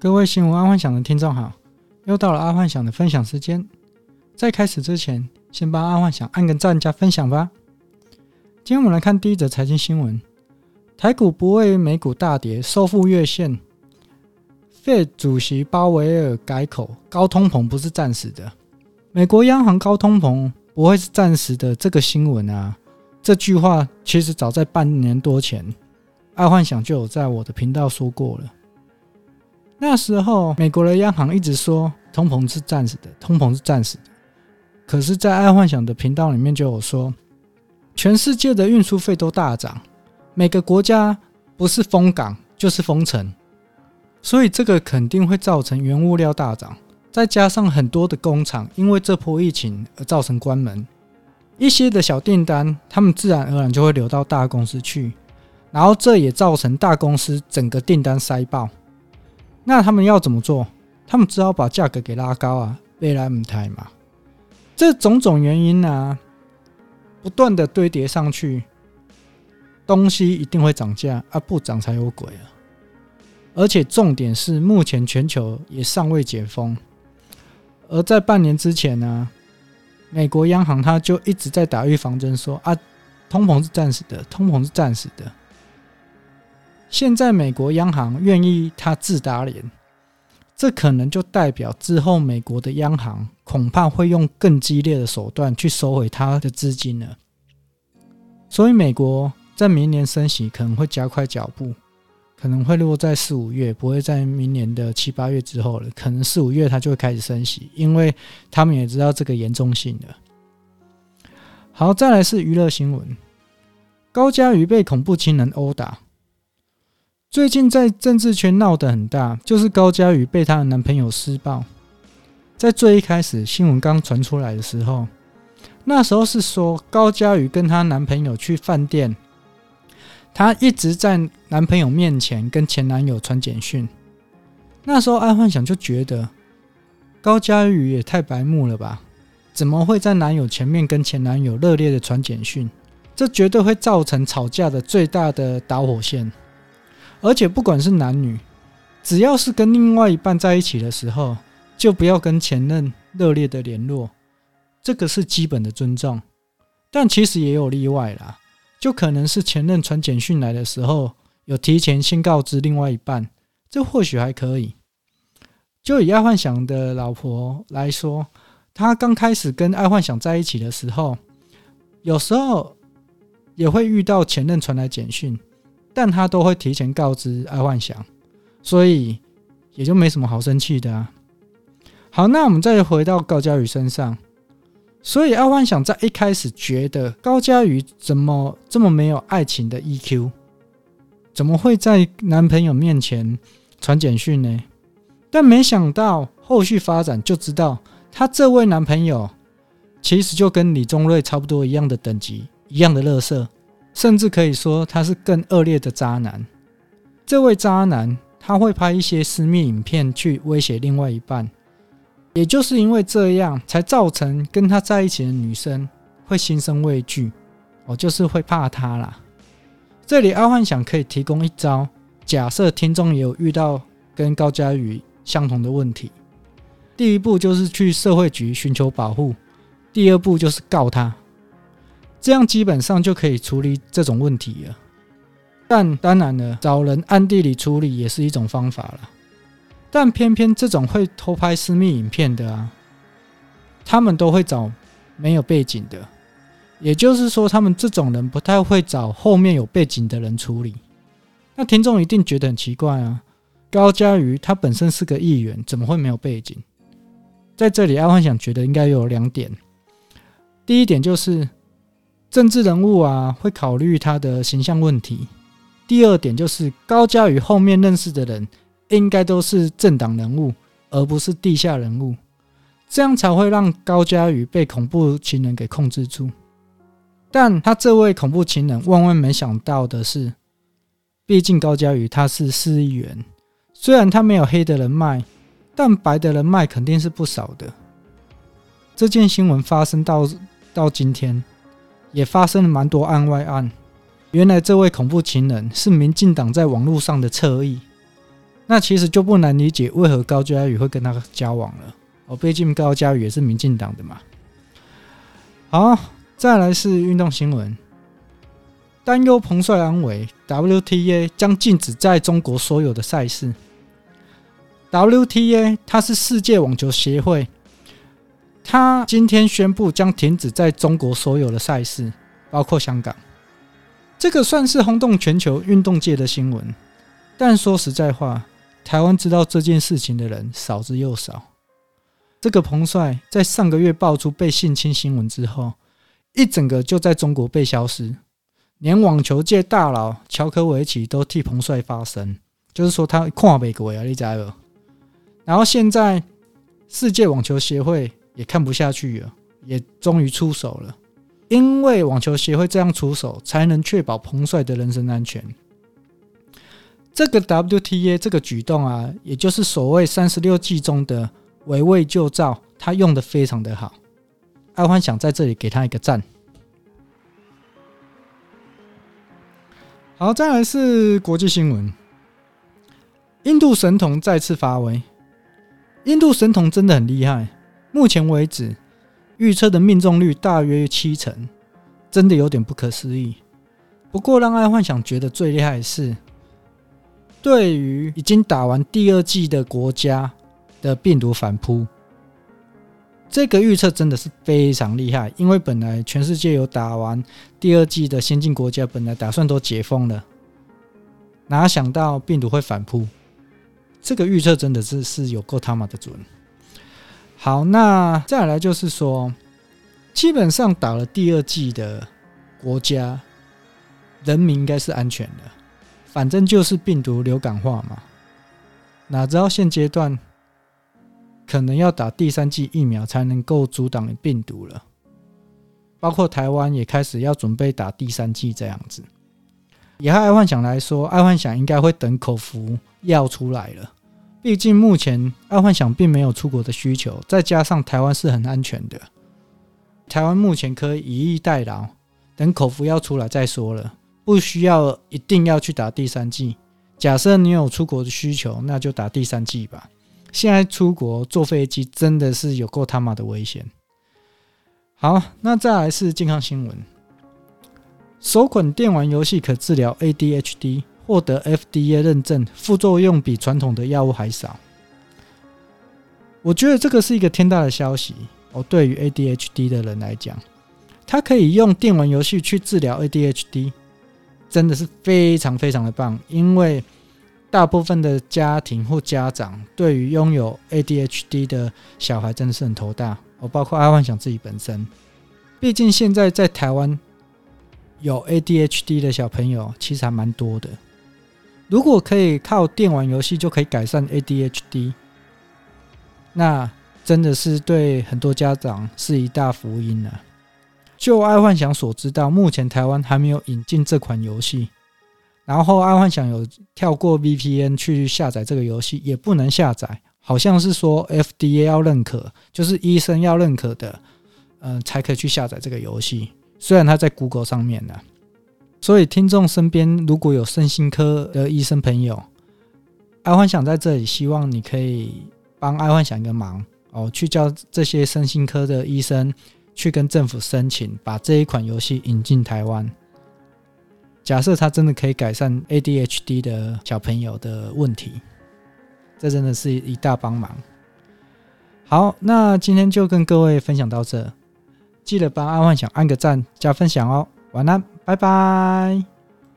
各位新闻阿幻想的听众好，又到了阿幻想的分享时间。在开始之前，先帮阿幻想按个赞加分享吧。今天我们来看第一则财经新闻：台股不为美股大跌收复月线。Fed 主席鲍威尔改口，高通膨不是暂时的。美国央行高通膨不会是暂时的。这个新闻啊，这句话其实早在半年多前，阿幻想就有在我的频道说过了。那时候，美国的央行一直说通膨是暂时的，通膨是暂时的。可是，在爱幻想的频道里面就有说，全世界的运输费都大涨，每个国家不是封港就是封城，所以这个肯定会造成原物料大涨。再加上很多的工厂因为这波疫情而造成关门，一些的小订单，他们自然而然就会流到大公司去，然后这也造成大公司整个订单塞爆。那他们要怎么做？他们只好把价格给拉高啊，未来母胎嘛。这种种原因啊，不断的堆叠上去，东西一定会涨价啊，不涨才有鬼啊！而且重点是，目前全球也尚未解封，而在半年之前呢、美国央行他就一直在打预防针，说啊，通膨是暂时的，通膨是暂时的。现在美国央行愿意他自打脸，这可能就代表之后美国的央行恐怕会用更激烈的手段去收回他的资金了。所以美国在明年升息可能会加快脚步，可能会落在四五月，不会在明年的七八月之后了。可能四五月他就会开始升息，因为他们也知道这个严重性了。好，再来是娱乐新闻：高嘉瑜被恐怖情人殴打。最近在政治圈闹得很大，就是高嘉瑜被她的男朋友施暴。在最一开始新闻刚传出来的时候，那时候是说高嘉瑜跟她男朋友去饭店，她一直在男朋友面前跟前男友传简讯。那时候爱幻想就觉得高嘉瑜也太白目了吧？怎么会在男友前面跟前男友热烈的传简讯？这绝对会造成吵架的最大的导火线。而且不管是男女，只要是跟另外一半在一起的时候，就不要跟前任热烈的联络，这个是基本的尊重。但其实也有例外啦，就可能是前任传简讯来的时候，有提前先告知另外一半，这或许还可以。就以爱幻想的老婆来说，她刚开始跟爱幻想在一起的时候，有时候也会遇到前任传来简讯。但他都会提前告知爱幻想，所以也就没什么好生气的啊。好，那我们再回到高嘉宇身上，所以爱幻想在一开始觉得高嘉宇怎么这么没有爱情的 EQ，怎么会在男朋友面前传简讯呢？但没想到后续发展就知道，她这位男朋友其实就跟李宗瑞差不多一样的等级，一样的乐色。甚至可以说他是更恶劣的渣男。这位渣男他会拍一些私密影片去威胁另外一半，也就是因为这样，才造成跟他在一起的女生会心生畏惧，哦，就是会怕他啦。这里阿幻想可以提供一招，假设听众也有遇到跟高嘉宇相同的问题，第一步就是去社会局寻求保护，第二步就是告他。这样基本上就可以处理这种问题了，但当然了，找人暗地里处理也是一种方法了。但偏偏这种会偷拍私密影片的啊，他们都会找没有背景的，也就是说，他们这种人不太会找后面有背景的人处理。那听众一定觉得很奇怪啊，高嘉瑜他本身是个议员，怎么会没有背景？在这里，阿幻想觉得应该有两点，第一点就是。政治人物啊，会考虑他的形象问题。第二点就是高嘉宇后面认识的人，应该都是政党人物，而不是地下人物，这样才会让高嘉宇被恐怖情人给控制住。但他这位恐怖情人万万没想到的是，毕竟高嘉宇他是市议员，虽然他没有黑的人脉，但白的人脉肯定是不少的。这件新闻发生到到今天。也发生了蛮多案外案。原来这位恐怖情人是民进党在网络上的侧翼。那其实就不难理解为何高嘉宇会跟他交往了。哦，毕竟高嘉宇也是民进党的嘛。好，再来是运动新闻，担忧彭帅安危，WTA 将禁止在中国所有的赛事。WTA 它是世界网球协会，他今天宣布将停止在中国所有的赛事，包括香港。这个算是轰动全球运动界的新闻，但说实在话。台湾知道这件事情的人少之又少。这个彭帅在上个月爆出被性侵新闻之后，一整个就在中国被消失，连网球界大佬乔科维奇都替彭帅发声，就是说他看不过啊，你知道不？然后现在世界网球协会也看不下去了，也终于出手了，因为网球协会这样出手，才能确保彭帅的人身安全。这个 WTA 这个举动啊，也就是所谓三十六计中的围魏救赵，他用的非常的好。爱幻想在这里给他一个赞。好，再来是国际新闻，印度神童再次发威。印度神童真的很厉害，目前为止预测的命中率大约七成，真的有点不可思议。不过让爱幻想觉得最厉害的是。对于已经打完第二季的国家的病毒反扑，这个预测真的是非常厉害。因为本来全世界有打完第二季的先进国家，本来打算都解封了，哪想到病毒会反扑？这个预测真的是是有够他妈的准。好，那再来就是说，基本上打了第二剂的国家，人民应该是安全的。反正就是病毒流感化嘛，哪知道现阶段可能要打第三剂疫苗才能够阻挡病毒了。包括台湾也开始要准备打第三剂这样子。以爱幻想来说，爱幻想应该会等口服药出来了。毕竟目前爱幻想并没有出国的需求，再加上台湾是很安全的，台湾目前可以以逸待劳，等口服药出来再说了。不需要一定要去打第三剂。假设你有出国的需求，那就打第三剂吧。现在出国坐飞机真的是有够他妈的危险。好，那再来是健康新闻。首款电玩游戏可治疗 ADHD，获得 FDA 认证，副作用比传统的药物还少。我觉得这个是一个天大的消息哦。对于 ADHD 的人来讲，他可以用电玩游戏去治疗 ADHD。真的是非常非常的棒，因为大部分的家庭或家长对于拥有 ADHD 的小孩真的是很头大。我包括阿幻想自己本身，毕竟现在在台湾有 ADHD 的小朋友其实还蛮多的。如果可以靠电玩游戏就可以改善 ADHD，那真的是对很多家长是一大福音了。就爱幻想所知道，目前台湾还没有引进这款游戏。然后爱幻想有跳过 VPN 去下载这个游戏，也不能下载，好像是说 FDA 要认可，就是医生要认可的，嗯、才可以去下载这个游戏。虽然它在 Google 上面呢，所以听众身边如果有身心科的医生朋友，爱幻想在这里希望你可以帮爱幻想一个忙哦，去叫这些身心科的医生。去跟政府申请，把这一款游戏引进台湾。假设它真的可以改善 ADHD 的小朋友的问题，这真的是一大帮忙。好，那今天就跟各位分享到这，记得帮爱幻想按个赞加分享哦。晚安，拜拜。